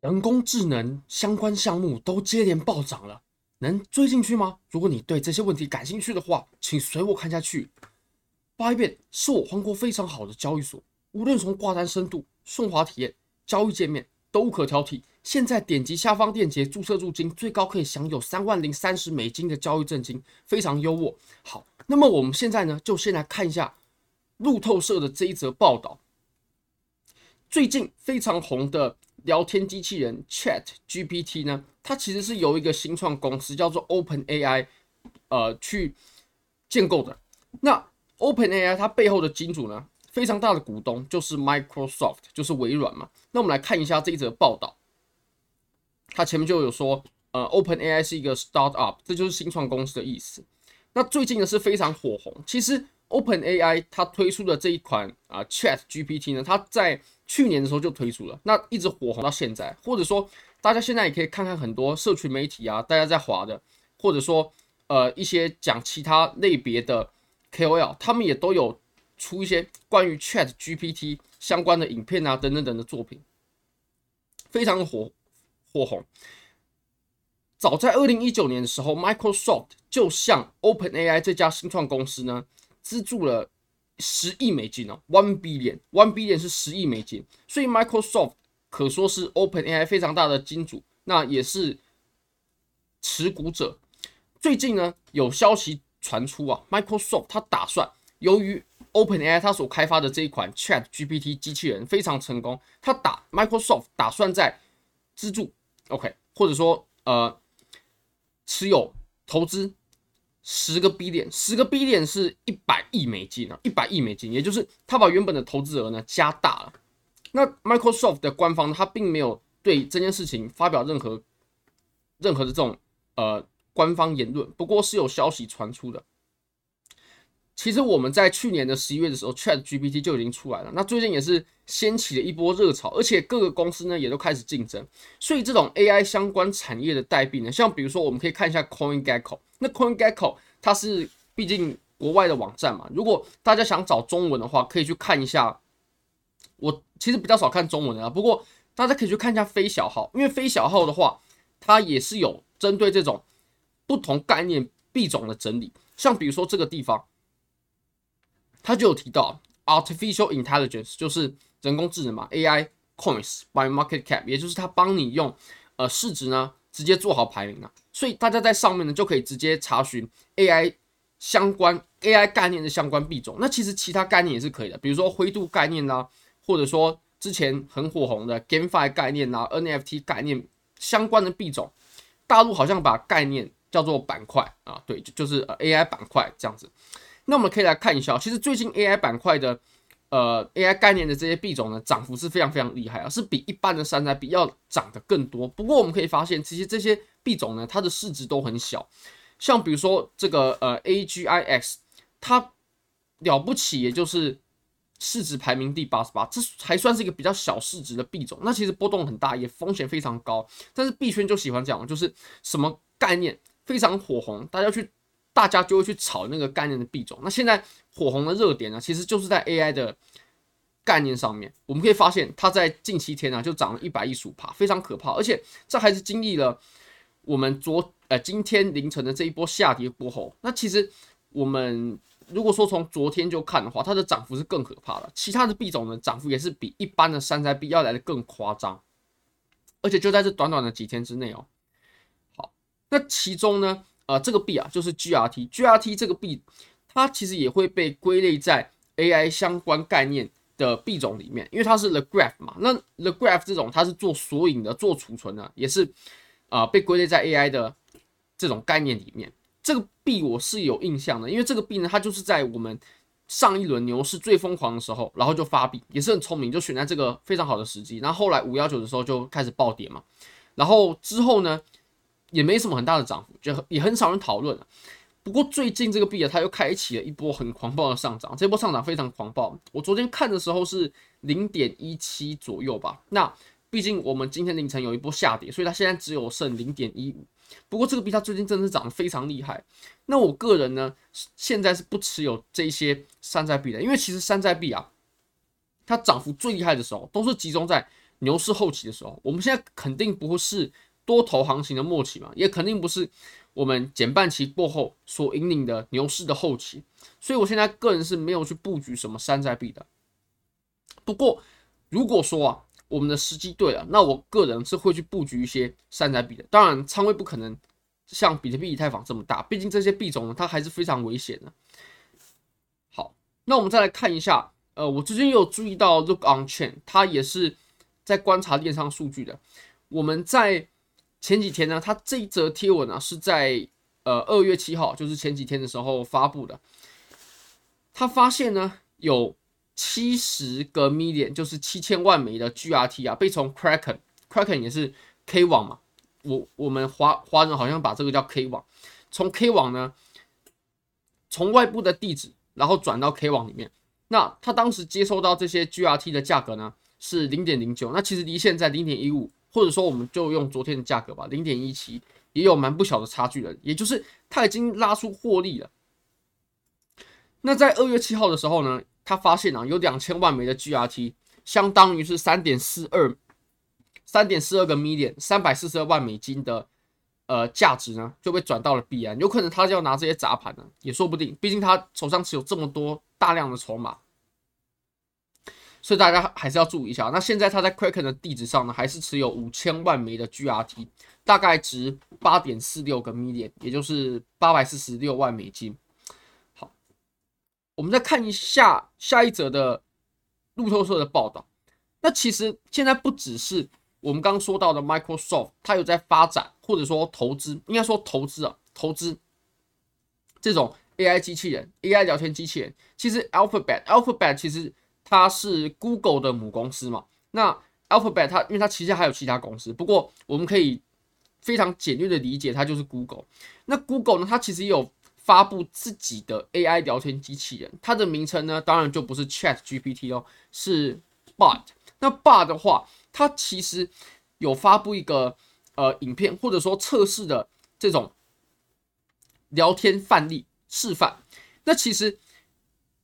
人工智能相关项目都接连暴涨了，能追进去吗？如果你对这些问题感兴趣的话，请随我看下去。Bybit 是我换过非常好的交易所，无论从挂单深度、顺滑体验、交易界面都无可挑剔。现在点击下方链接注册入金，最高可以享有三万零三十美金的交易赠金，非常优渥。好，那么我们现在呢，就先来看一下路透社的这一则报道。最近非常红的聊天机器人 Chat GPT 呢，它其实是由一个新创公司叫做 OpenAI，呃，去建构的。那 OpenAI 它背后的金主呢，非常大的股东就是 Microsoft，就是微软嘛。那我们来看一下这一则报道。它前面就有说，呃，OpenAI 是一个 startup，这就是新创公司的意思。那最近呢是非常火红。其实 OpenAI 它推出的这一款啊、ChatGPT 呢，它在去年的时候就推出了，那一直火红到现在。或者说，大家现在也可以看看很多社群媒体啊，大家在划的，或者说呃一些讲其他类别的 KOL，他们也都有出一些关于 ChatGPT 相关的影片啊等等等的作品，非常火。火红。早在二零一九年的时候，Microsoft 就向 OpenAI 这家新创公司呢资助了十亿美金哦，one billion，one billion 是十亿美金，所以 Microsoft 可说是 OpenAI 非常大的金主，那也是持股者。最近呢，有消息传出啊，Microsoft 它打算，由于 OpenAI 它所开发的这一款 ChatGPT 机器人非常成功，它打 Microsoft 打算在资助。OK，或者说呃，持有投资十个 B 点十个 B 点是一百亿美金啊，一百亿美金，也就是他把原本的投资额呢加大了。那 Microsoft 的官方他并没有对这件事情发表任何任何的这种呃官方言论，不过是有消息传出的。其实我们在去年的十一月的时候，ChatGPT 就已经出来了。那最近也是掀起了一波热潮，而且各个公司呢也都开始竞争。所以这种 AI 相关产业的代币呢，像比如说我们可以看一下 CoinGecko。那 CoinGecko 它是毕竟国外的网站嘛，如果大家想找中文的话，可以去看一下。我其实比较少看中文的啊，不过大家可以去看一下飞小号，因为飞小号的话，它也是有针对这种不同概念币种的整理。像比如说这个地方。他就有提到，artificial intelligence 就是人工智能嘛，AI coins by market cap，也就是他帮你用呃市值呢直接做好排名啊，所以大家在上面呢就可以直接查询 AI 相关 AI 概念的相关币种。那其实其他概念也是可以的，比如说灰度概念啦，或者说之前很火红的 GameFi 概念啦，NFT 概念相关的币种，大陆好像把概念叫做板块啊，对，就就是呃 AI 板块这样子。那我们可以来看一下，其实最近 AI 板块的，呃，AI 概念的这些币种呢，涨幅是非常非常厉害啊，是比一般的山寨币要涨得更多。不过我们可以发现，其实这些币种呢，它的市值都很小。像比如说这个呃 AGIX，它了不起，也就是市值排名第八十八，这还算是一个比较小市值的币种。那其实波动很大，也风险非常高。但是币圈就喜欢这样，就是什么概念非常火红，大家去。大家就会去炒那个概念的币种。那现在火红的热点呢，其实就是在 AI 的概念上面。我们可以发现，它在近七天啊就涨了一百一十五趴，非常可怕。而且这还是经历了我们昨呃今天凌晨的这一波下跌过后。那其实我们如果说从昨天就看的话，它的涨幅是更可怕的。其他的币种呢，涨幅也是比一般的山寨币要来的更夸张。而且就在这短短的几天之内哦。好，那其中呢？呃，这个币啊，就是 GRT，GRT 这个币，它其实也会被归类在 AI 相关概念的币种里面，因为它是 The Graph 嘛。那 The Graph 这种它是做索引的、做储存的，也是啊、呃、被归类在 AI 的这种概念里面。这个币我是有印象的，因为这个币呢，它就是在我们上一轮牛市最疯狂的时候，然后就发币，也是很聪明，就选在这个非常好的时机。然后后来五幺九的时候就开始暴跌嘛，然后之后呢，也没什么很大的涨幅，就也很少人讨论了。不过最近这个币啊，它又开启了一波很狂暴的上涨，这波上涨非常狂暴。我昨天看的时候是零点一七左右吧。那毕竟我们今天凌晨有一波下跌，所以它现在只有剩零点一五。不过这个币它最近真的是涨得非常厉害。那我个人呢，现在是不持有这些山寨币的，因为其实山寨币啊，它涨幅最厉害的时候都是集中在牛市后期的时候，我们现在肯定不是多头行情的末期嘛，也肯定不是我们减半期过后所引领的牛市的后期，所以我现在个人是没有去布局什么山寨币的。不过，如果说啊，我们的时机对了，那我个人是会去布局一些山寨币的。当然，仓位不可能像比特币、以太坊这么大，毕竟这些币种呢，它还是非常危险的。好，那我们再来看一下，呃，我最近有注意到 Look On Chain，它也是在观察电商数据的。我们在前几天呢，他这一则贴文呢是在呃二月七号，就是前几天的时候发布的。他发现呢有。七十个 million 就是七千万枚的 GRT 啊，被从 Kraken，Kraken 也是 K 网嘛，我我们华华人好像把这个叫 K 网，从 K 网呢，从外部的地址，然后转到 K 网里面，那他当时接收到这些 GRT 的价格呢是零点零九，那其实离现在零点一五，或者说我们就用昨天的价格吧，零点一七，也有蛮不小的差距了，也就是他已经拉出获利了。那在二月七号的时候呢，他发现啊，有两千万枚的 GRT，相当于是三点四二三点四二个 million，三百四十二万美金的呃价值呢，就被转到了币安。有可能他就要拿这些砸盘呢，也说不定。毕竟他手上持有这么多大量的筹码，所以大家还是要注意一下。那现在他在 Kraken 的地址上呢，还是持有五千万枚的 GRT，大概值八点四六个 million，也就是八百四十六万美金。好我们再看一下下一则的路透社的报道。那其实现在不只是我们刚刚说到的 Microsoft，它有在发展或者说投资，应该说投资啊，投资这种 AI 机器人、AI 聊天机器人。其实 Alphabet，Alphabet 其实它是 Google 的母公司嘛。那 Alphabet 它因为它旗下还有其他公司，不过我们可以非常简略的理解，它就是 Google。那 Google 呢，它其实也有。发布自己的 AI 聊天机器人，它的名称呢，当然就不是 Chat GPT 哦，是 Bard。那 Bard 的话，它其实有发布一个呃影片，或者说测试的这种聊天范例示范。那其实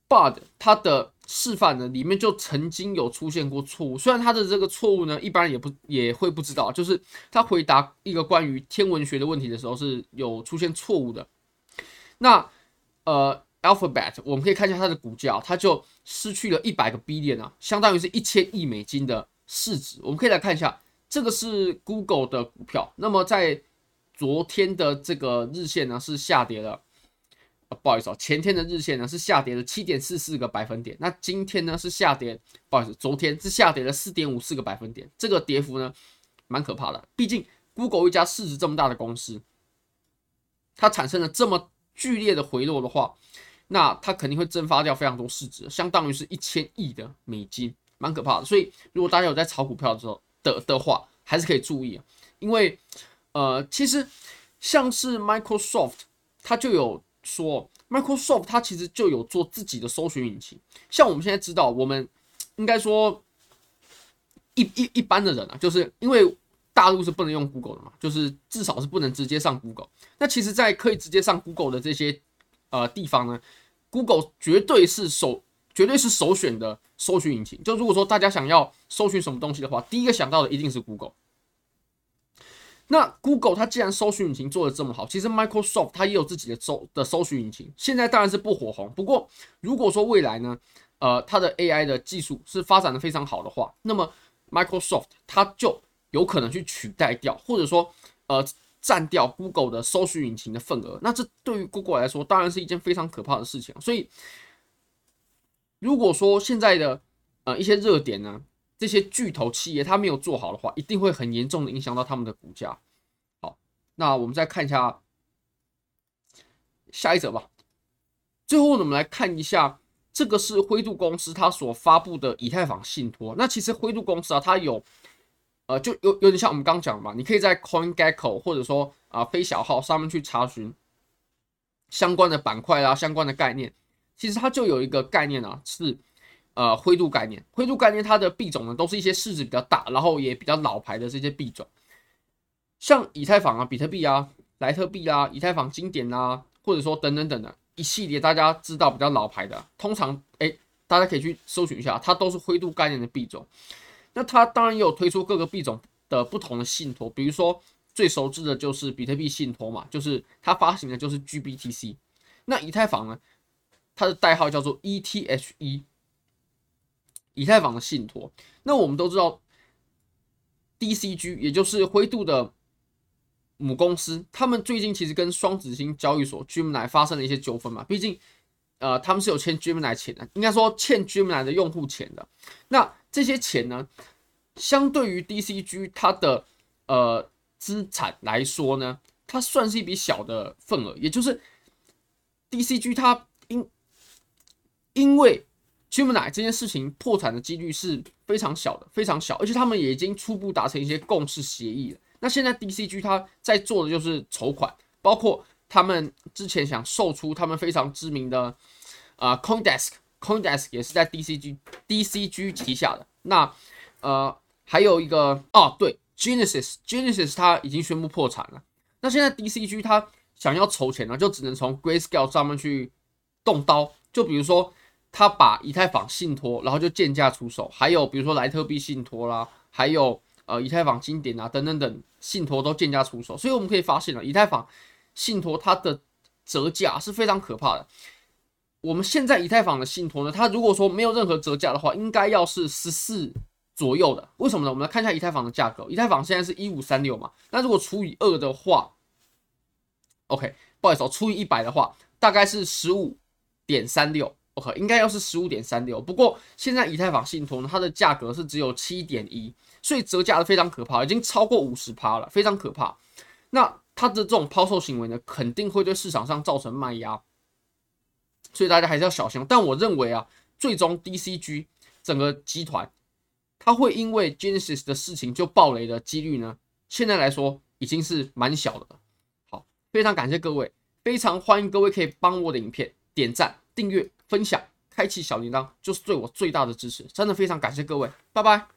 Bard 它的示范呢，里面就曾经有出现过错误，虽然他的这个错误呢，一般人也不也会不知道，就是他回答一个关于天文学的问题的时候是有出现错误的。那呃，Alphabet，我们可以看一下它的股价，它就失去了一百个 billion 啊，相当于是一千亿美金的市值。我们可以来看一下，这个是 Google 的股票。那么在昨天的这个日线呢是下跌了，呃，不好意思啊，前天的日线呢是下跌了七点四四个百分点。那今天呢是下跌，不好意思，昨天是下跌了四点五四个百分点。这个跌幅呢蛮可怕的，毕竟 Google 一家市值这么大的公司，它产生了这么。剧烈的回落的话，那它肯定会蒸发掉非常多市值，相当于是一千亿的美金，蛮可怕的。所以，如果大家有在炒股票的时候的的话，还是可以注意，因为呃，其实像是 Microsoft，它就有说，Microsoft 它其实就有做自己的搜寻引擎。像我们现在知道，我们应该说一一一般的人啊，就是因为。大陆是不能用 Google 的嘛，就是至少是不能直接上 Google。那其实，在可以直接上 Google 的这些呃地方呢，Google 绝对是首绝对是首选的搜寻引擎。就如果说大家想要搜寻什么东西的话，第一个想到的一定是 Google。那 Google 它既然搜寻引擎做的这么好，其实 Microsoft 它也有自己的搜的搜寻引擎，现在当然是不火红。不过如果说未来呢，呃，它的 AI 的技术是发展的非常好的话，那么 Microsoft 它就有可能去取代掉，或者说，呃，占掉 Google 的搜寻引擎的份额。那这对于 Google 来说，当然是一件非常可怕的事情。所以，如果说现在的呃一些热点呢，这些巨头企业它没有做好的话，一定会很严重的影响到他们的股价。好，那我们再看一下下一则吧。最后，我们来看一下，这个是灰度公司它所发布的以太坊信托。那其实灰度公司啊，它有。呃，就有有点像我们刚讲的嘛，你可以在 CoinGecko 或者说啊飞小号上面去查询相关的板块啦、相关的概念。其实它就有一个概念啊，是呃灰度概念。灰度概念它的币种呢，都是一些市值比较大，然后也比较老牌的这些币种，像以太坊啊、比特币啊、莱特币啊、以太坊经典啊，或者说等等等的一系列大家知道比较老牌的，通常哎大家可以去搜寻一下，它都是灰度概念的币种。那它当然也有推出各个币种的不同的信托，比如说最熟知的就是比特币信托嘛，就是它发行的就是 GBTC。那以太坊呢，它的代号叫做 ETHE，以太坊的信托。那我们都知道 DCG，也就是灰度的母公司，他们最近其实跟双子星交易所 Gemini 发生了一些纠纷嘛，毕竟。呃，他们是有欠 Gemini 钱的，应该说欠 Gemini 的用户钱的。那这些钱呢，相对于 DCG 它的呃资产来说呢，它算是一笔小的份额。也就是 DCG 它因因为 Gemini 这件事情破产的几率是非常小的，非常小，而且他们也已经初步达成一些共识协议了。那现在 DCG 它在做的就是筹款，包括。他们之前想售出他们非常知名的啊、，CoinDesk，CoinDesk 也是在 DCG DCG 旗下的。那呃还有一个哦，对，Genesis，Genesis 它已经宣布破产了。那现在 DCG 它想要筹钱呢，就只能从 Grayscale 上面去动刀。就比如说，他把以太坊信托，然后就贱价出手；还有比如说莱特币信托啦，还有呃以太坊经典啊等等等信托都贱价出手。所以我们可以发现了，以太坊。信托它的折价是非常可怕的。我们现在以太坊的信托呢，它如果说没有任何折价的话，应该要是十四左右的。为什么呢？我们来看一下以太坊的价格。以太坊现在是一五三六嘛，那如果除以二的话，OK，不好意思，除以一百的话，大概是十五点三六。OK，应该要是十五点三六。不过现在以太坊信托呢，它的价格是只有七点一，所以折价的非常可怕，已经超过五十趴了，非常可怕。那它的这种抛售行为呢，肯定会对市场上造成卖压，所以大家还是要小心。但我认为啊，最终 DCG 整个集团，它会因为 Genesis 的事情就爆雷的几率呢，现在来说已经是蛮小的。好，非常感谢各位，非常欢迎各位可以帮我的影片点赞、订阅、分享、开启小铃铛，就是对我最大的支持。真的非常感谢各位，拜拜。